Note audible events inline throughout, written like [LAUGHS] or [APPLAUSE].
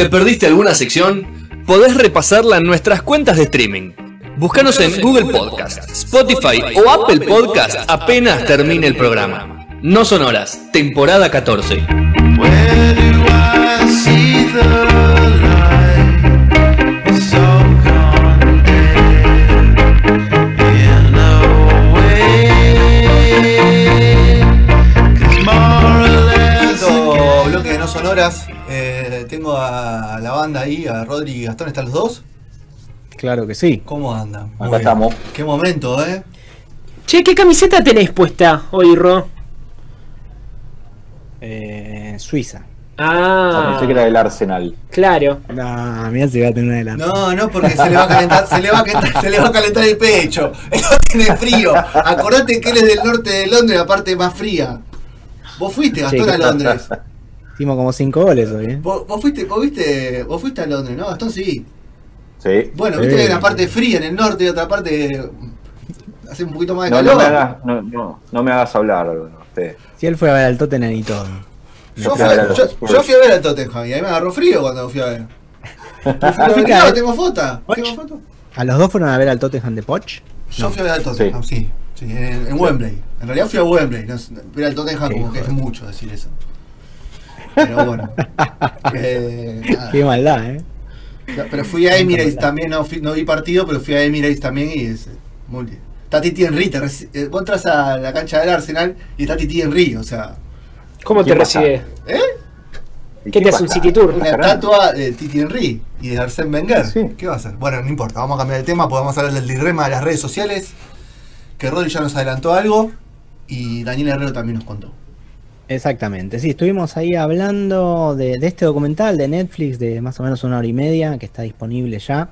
¿Te perdiste alguna sección? Podés repasarla en nuestras cuentas de streaming. Búscanos en Google Podcast, Spotify o Apple Podcast apenas termine el programa. No Sonoras, temporada 14. Quinto bloque de no sonoras. Tengo a la banda ahí, a Rodri y Gastón. ¿Están los dos? Claro que sí. ¿Cómo andan? Muy Acá bien. estamos. Qué momento, ¿eh? Che, ¿qué camiseta tenés puesta hoy, Ro? Eh, Suiza. Ah, Pensé que era del Arsenal. claro. No, mira si va a tener una de las. No, no, porque se le va a calentar, se le va a calentar, se le va a calentar el pecho. Él [LAUGHS] no tiene frío. Acordate que él es del norte de Londres, la parte más fría. Vos fuiste, Gastón, Sí, a Londres. Hicimos como cinco goles hoy, ¿eh? Vos, vos fuiste, vos viste, vos fuiste a Londres, ¿no? Gastón sí. Sí. Bueno, Sí. viste que hay una parte fría en el norte y otra parte hace un poquito más de No, calor. no me hagas, no, no, no me hagas hablar, usted. Si él fue a ver al Tottenham y todo. Yo fui, a, claro. yo, yo fui a ver al Tottenham y ahí me agarró frío cuando fui a ver. [LAUGHS] Fui a ver, fuiste claro, tengo foto. Tengo foto. ¿A los dos fueron a ver al Tottenham de Poch? Yo fui a ver al Tottenham, sí. sí, en, en Wembley. En realidad fui a Wembley. Ver al Tottenham como que es mucho decir eso. Pero bueno. [LAUGHS] Eh. Qué maldad, ¿eh? Pero fui a Emirates también, no, fui- no vi partido, pero fui a Emirates también y es eh, muy bien. Está Titi Henry, te reci- eh, vos entras a la cancha del Arsenal y está Titi Henry, o sea, ¿Cómo ¿Qué te recibe? ¿eh? ¿Y ¿Qué te hace un city tour? Una estatua de Titi Henry y de Arsène Wenger. Sí. ¿Qué va a hacer? Bueno, no importa, vamos a cambiar de tema, podemos hablar del dilema de las redes sociales, que Rodri ya nos adelantó algo y Daniel Herrero también nos contó. Exactamente, sí, estuvimos ahí hablando de, este documental de Netflix de más o menos una hora y media que está disponible ya.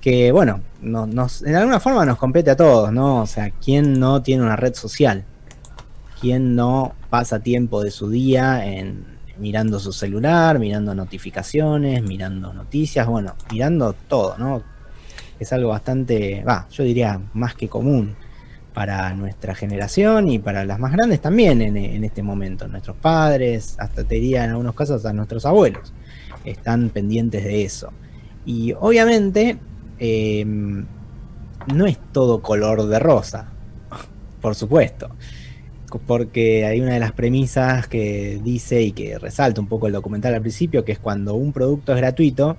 Que bueno, no- nos, en alguna forma nos compete a todos, ¿no? O sea, ¿quién no tiene una red social? ¿Quién no pasa tiempo de su día en mirando su celular, mirando notificaciones, mirando noticias, bueno, mirando todo, ¿no? Es algo bastante, va, yo diría más que común para nuestra generación y para las más grandes también en, este momento. Nuestros padres, hasta te diría en algunos casos a nuestros abuelos, están pendientes de eso. Y obviamente eh, no es todo color de rosa, por supuesto. Porque hay una de las premisas que dice y que resalta un poco el documental al principio, que es cuando un producto es gratuito,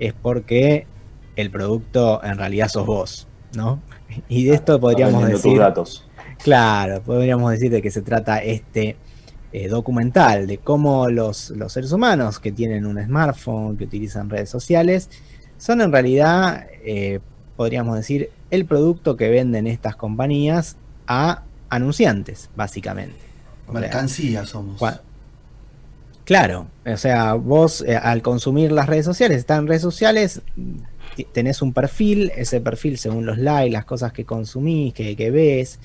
es porque el producto en realidad sos vos, ¿no? Y de esto podríamos decir, datos. claro, podríamos decir de que se trata este eh, documental, de cómo los, los seres humanos que tienen un smartphone, que utilizan redes sociales, son en realidad, eh, podríamos decir, el producto que venden estas compañías a anunciantes, básicamente. O sea, Mercancía somos. Claro, o sea, vos eh, al consumir las redes sociales, están en redes sociales, tenés un perfil, ese perfil según los likes, las cosas que consumís, que, que ves,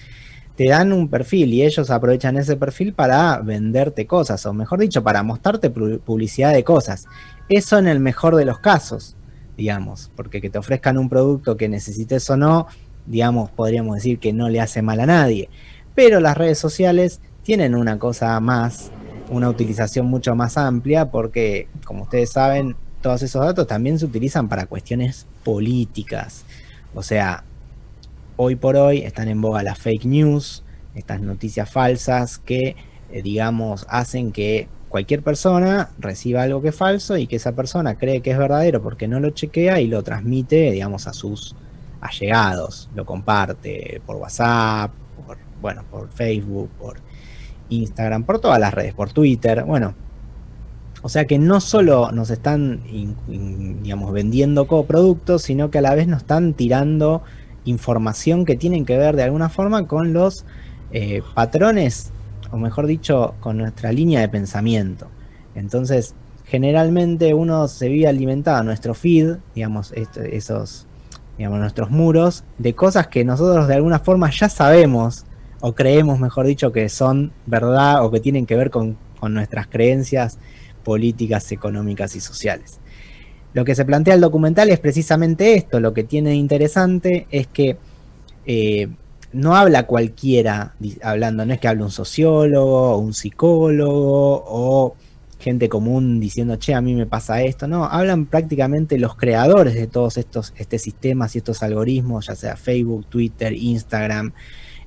te dan un perfil y ellos aprovechan ese perfil para venderte cosas, o mejor dicho, para mostrarte pu- publicidad de cosas. Eso en el mejor de los casos, digamos, porque que te ofrezcan un producto que necesites o no, digamos, podríamos decir que no le hace mal a nadie. Pero las redes sociales tienen una cosa más, una utilización mucho más amplia, porque, como ustedes saben, todos esos datos también se utilizan para cuestiones políticas. O sea, hoy por hoy están en boga las fake news, estas noticias falsas que, eh, digamos, hacen que cualquier persona reciba algo que es falso y que esa persona cree que es verdadero porque no lo chequea y lo transmite, digamos, a sus allegados, lo comparte por WhatsApp, bueno, por Facebook, por Instagram, por todas las redes, por Twitter, bueno. O sea que no solo nos están, digamos, vendiendo coproductos, sino que a la vez nos están tirando información que tienen que ver de alguna forma con los eh, patrones, o mejor dicho, con nuestra línea de pensamiento. Entonces, generalmente uno se vive alimentado, nuestro feed, digamos, esto- esos, digamos, nuestros muros, de cosas que nosotros de alguna forma ya sabemos, o creemos, mejor dicho, que son verdad o que tienen que ver con nuestras creencias políticas, económicas y sociales. Lo que se plantea el documental es precisamente esto, lo que tiene de interesante es que eh, no habla cualquiera hablando, no es que hable un sociólogo o un psicólogo o gente común diciendo, che, a mí me pasa esto. No, hablan prácticamente los creadores de todos estos este sistemas y estos algoritmos, ya sea Facebook, Twitter, Instagram,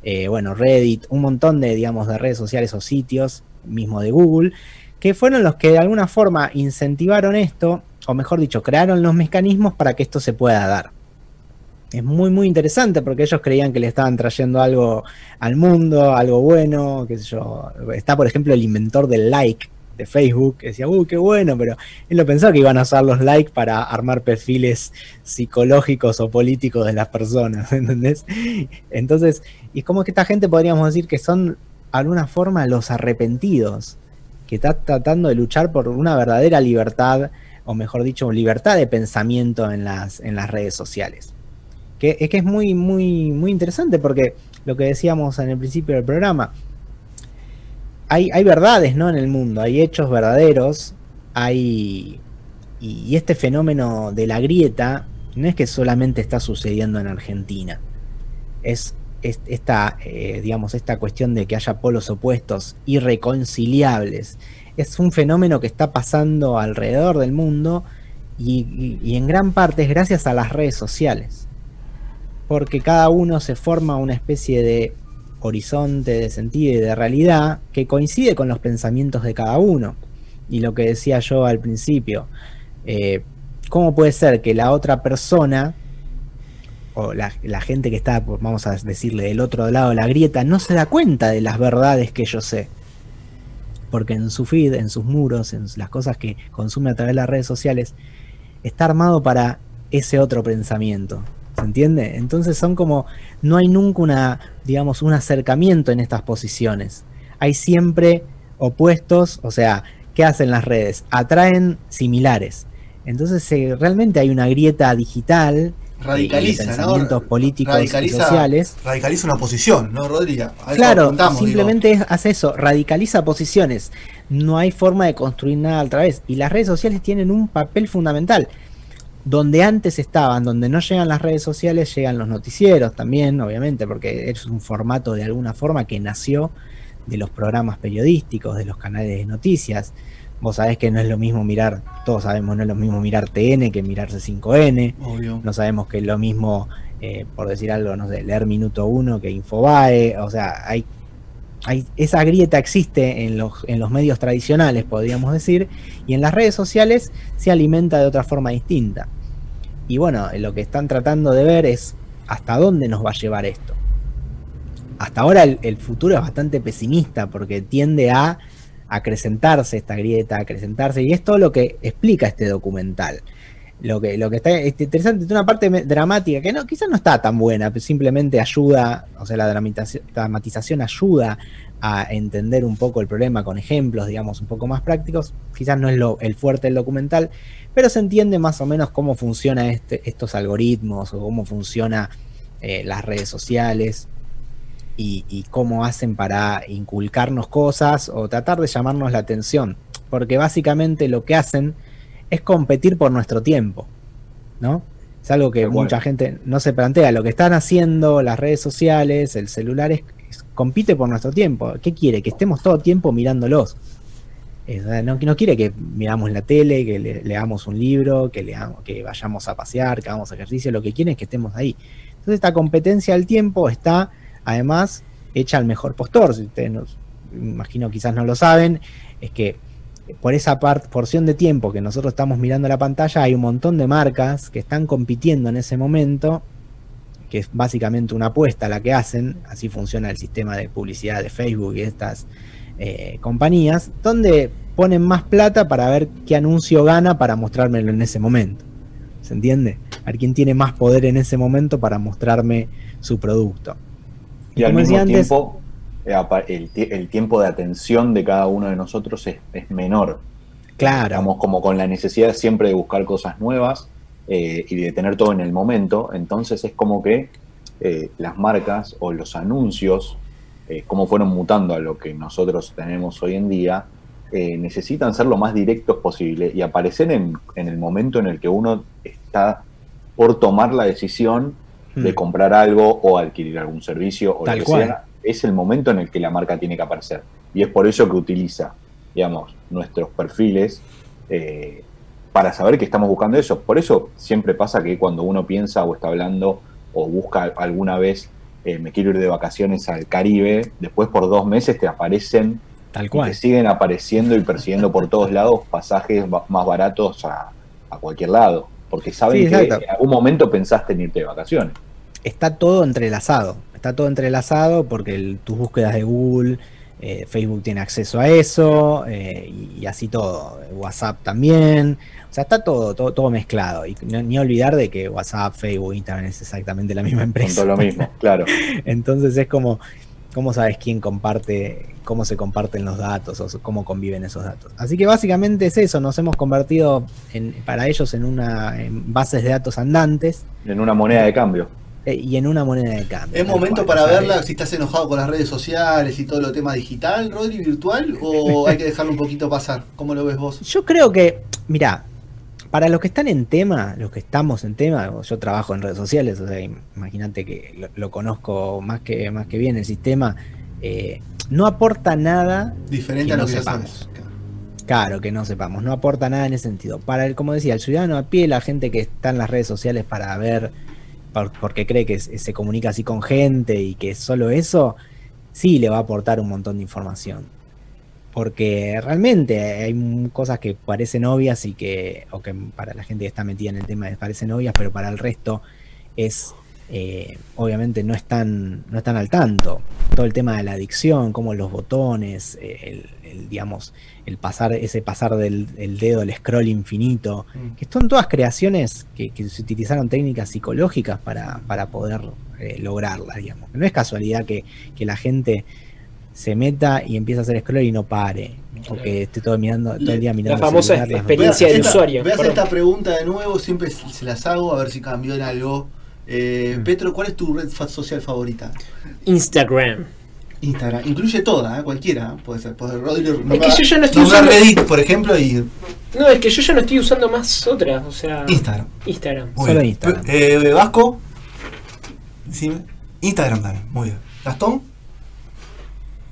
eh, bueno, Reddit, un montón de, digamos, de redes sociales o sitios, mismo de Google, que fueron los que de alguna forma incentivaron esto, o mejor dicho, crearon los mecanismos para que esto se pueda dar. Es muy, muy interesante porque ellos creían que le estaban trayendo algo al mundo, algo bueno. Está, por ejemplo, el inventor del like de Facebook, que decía, uy, qué bueno, pero él lo pensó que iban a usar los likes para armar perfiles psicológicos o políticos de las personas, [LAUGHS] ¿entendés? Entonces, y es como que esta gente podríamos decir que son, de alguna forma, los arrepentidos, que está tratando de luchar por una verdadera libertad, o mejor dicho, libertad de pensamiento en las, en las redes sociales. Que es que es muy, muy, muy interesante porque lo que decíamos en el principio del programa, hay, hay verdades ¿no? en el mundo, hay hechos verdaderos, hay. Y este fenómeno de la grieta no es que solamente está sucediendo en Argentina. Es esta, eh, digamos, esta cuestión de que haya polos opuestos irreconciliables. Es un fenómeno que está pasando alrededor del mundo y, en gran parte es gracias a las redes sociales. Porque cada uno se forma una especie de horizonte de sentido y de realidad que coincide con los pensamientos de cada uno. Y lo que decía yo al principio, eh, ¿cómo puede ser que la otra persona, o la, gente que está, por- vamos a decirle, del otro lado de la grieta, no se da cuenta de las verdades que yo sé? Porque en su feed, en sus muros, en las cosas que consume a través de las redes sociales, está armado para ese otro pensamiento. ¿Se entiende? Entonces son como, no hay nunca una, digamos, un acercamiento en estas posiciones. Hay siempre opuestos, o sea, ¿qué hacen las redes? Atraen similares. Entonces eh, realmente hay una grieta digital Radicaliza, y políticos Radicaliza- y sociales. Radicaliza una posición, ¿no, Rodrigo? Claro, digo. simplemente hace eso, radicaliza posiciones. No hay forma de construir nada otra vez. Y las redes sociales tienen un papel fundamental. Donde antes estaban, donde no llegan las redes sociales, llegan los noticieros también, obviamente, porque es un formato de alguna forma que nació de los programas periodísticos, de los canales de noticias. Vos sabés que no es lo mismo mirar, todos sabemos, no es lo mismo mirar TN que mirar C5N. Obvio. No sabemos que es lo mismo, eh, por decir algo, no sé, leer Minuto 1 que Infobae. O sea, hay, hay esa grieta existe en los, en los medios tradicionales, podríamos decir, y en las redes sociales se alimenta de otra forma distinta. Y bueno, lo que están tratando de ver es hasta dónde nos va a llevar esto. Hasta ahora el, el futuro es bastante pesimista porque tiende a acrecentarse esta grieta, acrecentarse, y es todo lo que explica este documental lo que, lo que está interesante, tiene una parte dramática que no, quizás no está tan buena, pero simplemente ayuda, o sea, la dramatización, ayuda a entender un poco el problema con ejemplos, digamos, un poco más prácticos. Quizás no es lo, el fuerte del documental, pero se entiende más o menos cómo funciona este, estos algoritmos o cómo funciona eh, las redes sociales y, y cómo hacen para inculcarnos cosas o tratar de llamarnos la atención. Porque básicamente lo que hacen es competir por nuestro tiempo, ¿no? Es algo que mucha gente no se plantea. Lo que están haciendo las redes sociales, el celular, es, es- compite por nuestro tiempo. ¿Qué quiere? Que estemos todo el tiempo mirándolos. Eh, no, no quiere que miramos la tele, que le- leamos un libro, que, leamos, que vayamos a pasear, que hagamos ejercicio. Lo que quiere es que estemos ahí. Entonces esta competencia del tiempo está, además, hecha al mejor postor. Si ustedes, nos, imagino quizás no lo saben, es que por esa porción de tiempo que nosotros estamos mirando la pantalla, hay un montón de marcas que están compitiendo en ese momento, que es básicamente una apuesta la que hacen, así funciona el sistema de publicidad de Facebook y estas eh, compañías, donde ponen más plata para ver qué anuncio gana para mostrármelo en ese momento. ¿Se entiende? A ver quién tiene más poder en ese momento para mostrarme su producto. Y al mismo antes- tiempo, eh, el, el tiempo de atención de cada uno de nosotros es, es menor. Claro, Estamos como con la necesidad siempre de buscar cosas nuevas eh, y de tener todo en el momento. Entonces es como que eh, las marcas o los anuncios, eh, como fueron mutando a lo que nosotros tenemos hoy en día, necesitan ser lo más directos posible y aparecer en, en el momento en el que uno está por tomar la decisión de Mm. comprar algo o adquirir algún servicio o Tal lo que cual. sea, es el momento en el que la marca tiene que aparecer. Y es por eso que utiliza digamos, nuestros perfiles eh, para saber que estamos buscando eso. Por eso siempre pasa que cuando uno piensa o está hablando o busca alguna vez, eh, me quiero ir de vacaciones al Caribe, después por dos meses te aparecen Tal cual. te siguen apareciendo y persiguiendo por todos lados pasajes más baratos a, a cualquier lado. Porque saben Sí, que en algún momento pensaste en irte de vacaciones. está todo entrelazado. Está todo entrelazado porque el- tus búsquedas de Google, eh, Facebook tiene acceso a eso eh, y, y así todo. WhatsApp también. O sea, está todo, todo, todo mezclado. Y no- ni olvidar de que WhatsApp, Facebook, Instagram es exactamente la misma empresa. todo lo mismo, claro. [LAUGHS] Entonces es como, ¿cómo sabes quién comparte, cómo se comparten los datos o cómo conviven esos datos? Así que básicamente es eso, nos hemos convertido en, para ellos en una en bases de datos andantes En una moneda de cambio. eh, y en una moneda de cambio. ¿Es momento cual, para verla si estás enojado con las redes sociales y todo lo tema digital, Rodri, virtual? ¿O hay que dejarlo un poquito pasar? ¿Cómo lo ves vos? Yo creo que, mira, para los que están en tema, los que estamos en tema, yo trabajo en redes sociales, o sea, imagínate que lo, lo conozco más que, más que bien el sistema, eh, no aporta nada Diferente Que a lo no que sepamos. sabes. Claro, que no sepamos, no aporta nada en ese sentido. Para el, como decía, el ciudadano a pie, la gente que está en las redes sociales para ver, por- porque cree que se comunica así con gente y que solo eso, sí le va a aportar un montón de información. Porque realmente hay cosas que parecen obvias y que, o que para la gente que está metida en el tema parecen obvias, pero para el resto es, eh, obviamente no están, no están al tanto. Todo el tema de la adicción, como los botones, eh, el, el, digamos, el pasar, ese pasar del el dedo, el scroll infinito, Mm. que son todas creaciones que, que se utilizaron técnicas psicológicas para, para poder eh, lograrlas, digamos. No es casualidad que, que la gente se meta y empiece a hacer scroll y no pare, o que esté todo mirando, todo el día mirando. el famosa celular, experiencia del usuario, Voy a hacer perdón. esta pregunta de nuevo, siempre se las hago, a ver si cambió en algo. Eh, Mm. Petro, ¿cuál es tu red social favorita? Instagram. Instagram. Incluye toda, ¿eh? cualquiera. Puede ser. Puede, Rodri, Es que yo ya no estoy usando- Reddit, por ejemplo, y No, es que yo ya no estoy usando más otras, o sea. Instagram. Instagram. Muy Solo bien. Instagram. Eh, Vasco. Instagram también, muy bien. Gastón.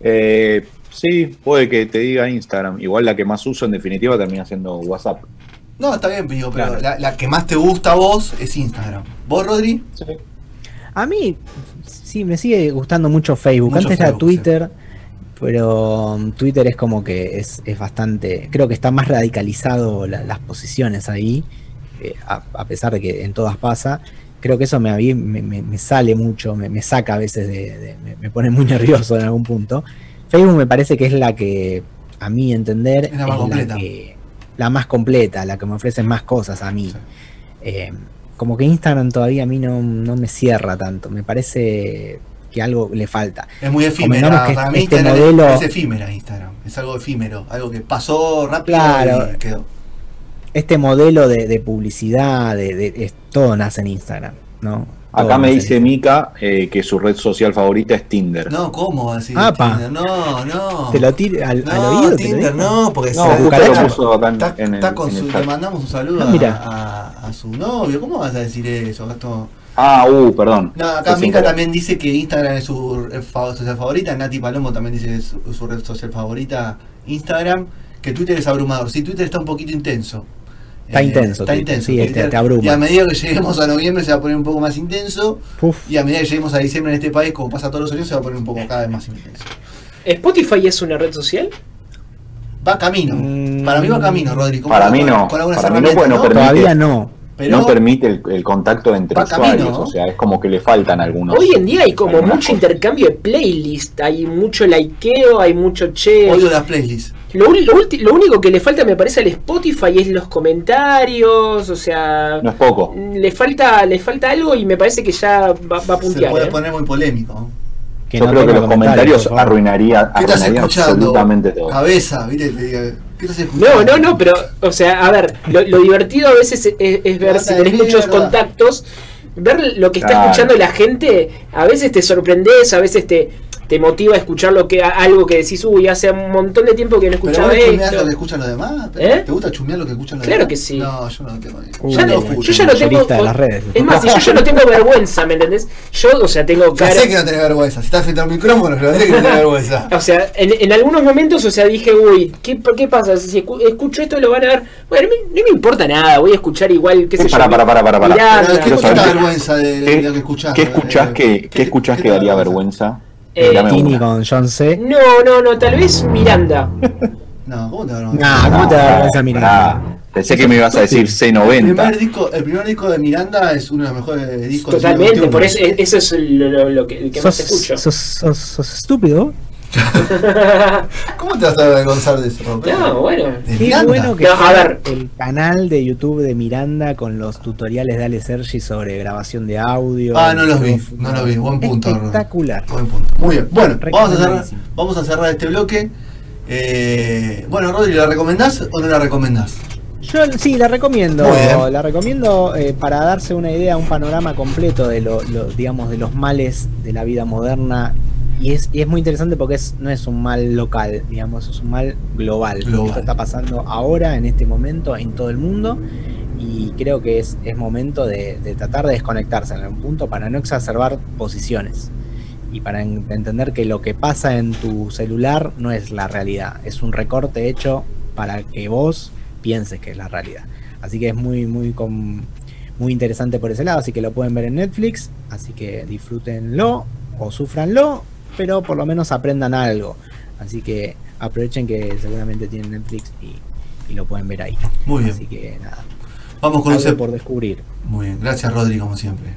Eh, sí, puede que te diga Instagram. Igual la que más uso en definitiva termina siendo WhatsApp. No, está bien, digo, pero Claro. la, la que más te gusta a vos es Instagram. ¿Vos, Rodri? A mí sí me sigue gustando mucho Facebook. Mucho Antes era Twitter, pero um, Twitter es como que es, es bastante. Creo que está más radicalizado la- las posiciones ahí, eh, a, a pesar de que en todas pasa. Creo que eso me, sale mucho, me, me saca a veces de. de- me, pone muy [LAUGHS] nervioso en algún punto. Facebook me parece que es la que, a mi entender, Es la más completa. que- la más completa, la que me ofrece más cosas a mí. Sí. Eh, como que Instagram todavía a mí no, no me cierra tanto. Me parece que algo le falta. Es muy efímera. Que Para mí este modelo- es efímera Instagram. Es algo efímero. Algo que pasó rápido Claro. y quedó. Este modelo de, de publicidad, de, de- es- todo nace en Instagram, ¿no? Todo Acá me dice. Mika eh, que su red social favorita es Tinder. No, ¿cómo así? Tinder? No, no. ¿Te lo tiro al, oído? Tinder, no, porque No, lo puso acá en, Está, en el, está con en el su, chat. le mandamos un saludo Ah, a- mira. a, a su novio. ¿Cómo vas a decir eso, Gastón? Ah, uh, perdón. No, acá querer. también dice que Instagram es su red social favorita. Nati Palomo también dice que es su, su red social favorita, Instagram. Que Twitter es abrumador. Sí, Twitter está un poquito intenso. Eh, Está intenso Está intenso. sí, te- Twitter. te abruma. Y a medida que lleguemos a noviembre se va a poner un poco más intenso. Uf, Y a medida que lleguemos a diciembre en este país, como pasa todos los años, se va a poner un poco cada vez más intenso. ¿Spotify es una red social? Va camino. Mm. Para mí va camino, Rodri. Con- Para mí no. Con Para mí no, bueno, ¿no? pero- todavía no. Pero no permite el, el contacto entre camino, usuarios, o sea, es como que le faltan algunos. Hoy en día hay como mucho cosas. intercambio de playlist, hay mucho likeo, hay mucho che. odio las playlists. Lo, lo lo único que le falta me parece al Spotify es los comentarios, o sea, No es poco. le falta le falta algo y me parece que ya va, va a Se puntear. puede ¿eh? poner muy polémico. Que Yo no creo que los comentarios favor. arruinaría, absolutamente todo. Cabeza, ¿viste? ¿Qué estás No, escuchando? no, no, pero, o sea, a ver, lo, lo divertido a veces es, es ver si tenés muchos contactos, ver lo que está Claro. escuchando la gente, a veces te sorprendes, a veces te... te motiva a escuchar lo que algo que decís, uy, hace un montón de tiempo que no ¿Pero escuchaba vos chumeás esto. lo que escuchan los demás? ¿Eh? ¿Te gusta chumear lo que escuchan los Claro demás? que sí. No, yo no lo tengo. Uh, Ya no- yo ya no tengo. mayorista de las redes. Es más, si yo ya no tengo vergüenza, ¿me entendés? Yo, o sea, tengo Ya cara. sé que no tenés vergüenza. Si estás frente al micrófono, lo sé que no tenés vergüenza. [LAUGHS] O sea, en, en algunos momentos, o sea, dije, uy, ¿qué, qué pasa? Si escu- escucho esto, lo van a ver. Bueno, a no me importa nada, voy a escuchar igual, qué sé yo. Para, para, para, para, para. Pero ¿qué quiero tanta saber- vergüenza de, de ¿Qué, lo que escuchás? qué escuchás Eh, que, qué escuchás te que da daría vergüenza? Eh, Tini con John C. No, no, no, tal vez Miranda. [LAUGHS] No, ¿cómo te vergüenza? Nah, ¿cómo te Ah, vergüenza Miranda? ah, Pensé que me ibas a decir El primer, C90. disco, el primer disco de Miranda es uno de los mejores discos Totalmente, por eso, eso es lo, lo- lo que, el que más escucho. sos, sos- sos estúpido. [LAUGHS] ¿Cómo te vas a avergonzar de eso, Roberto? no, bueno. De Qué Miranda. bueno que No, a ver. el canal de YouTube de Miranda con los tutoriales de Ale Sergi sobre grabación de audio. Ah, no los vi, no los vi. Buen punto. Espectacular. Buen punto. Muy bien. Bueno, vamos a cerrar, vamos a cerrar este bloque. Eh, bueno, Rodri, ¿la recomendás o no la recomendás? Yo sí, la recomiendo. Muy bien. La recomiendo eh, para darse una idea, un panorama completo de lo, lo- digamos, de los males de la vida moderna. Y es, y es muy interesante porque es, no es un mal local, digamos, es un mal global. Global. Esto está pasando ahora, en este momento, en todo el mundo. Y creo que es, es momento de, de tratar de desconectarse en algún punto para no exacerbar posiciones. Y para en- entender que lo que pasa en tu celular no es la realidad, es un recorte hecho para que vos pienses que es la realidad. Así que es muy, muy, com- muy interesante por ese lado, así que lo pueden ver en Netflix, así que disfrútenlo o sufranlo, pero por lo menos aprendan algo. Así que aprovechen que seguramente tienen Netflix y, y lo pueden ver ahí. Muy bien. Así que nada, Vamos con algo por descubrir. Muy bien. Gracias, Rodri, como siempre.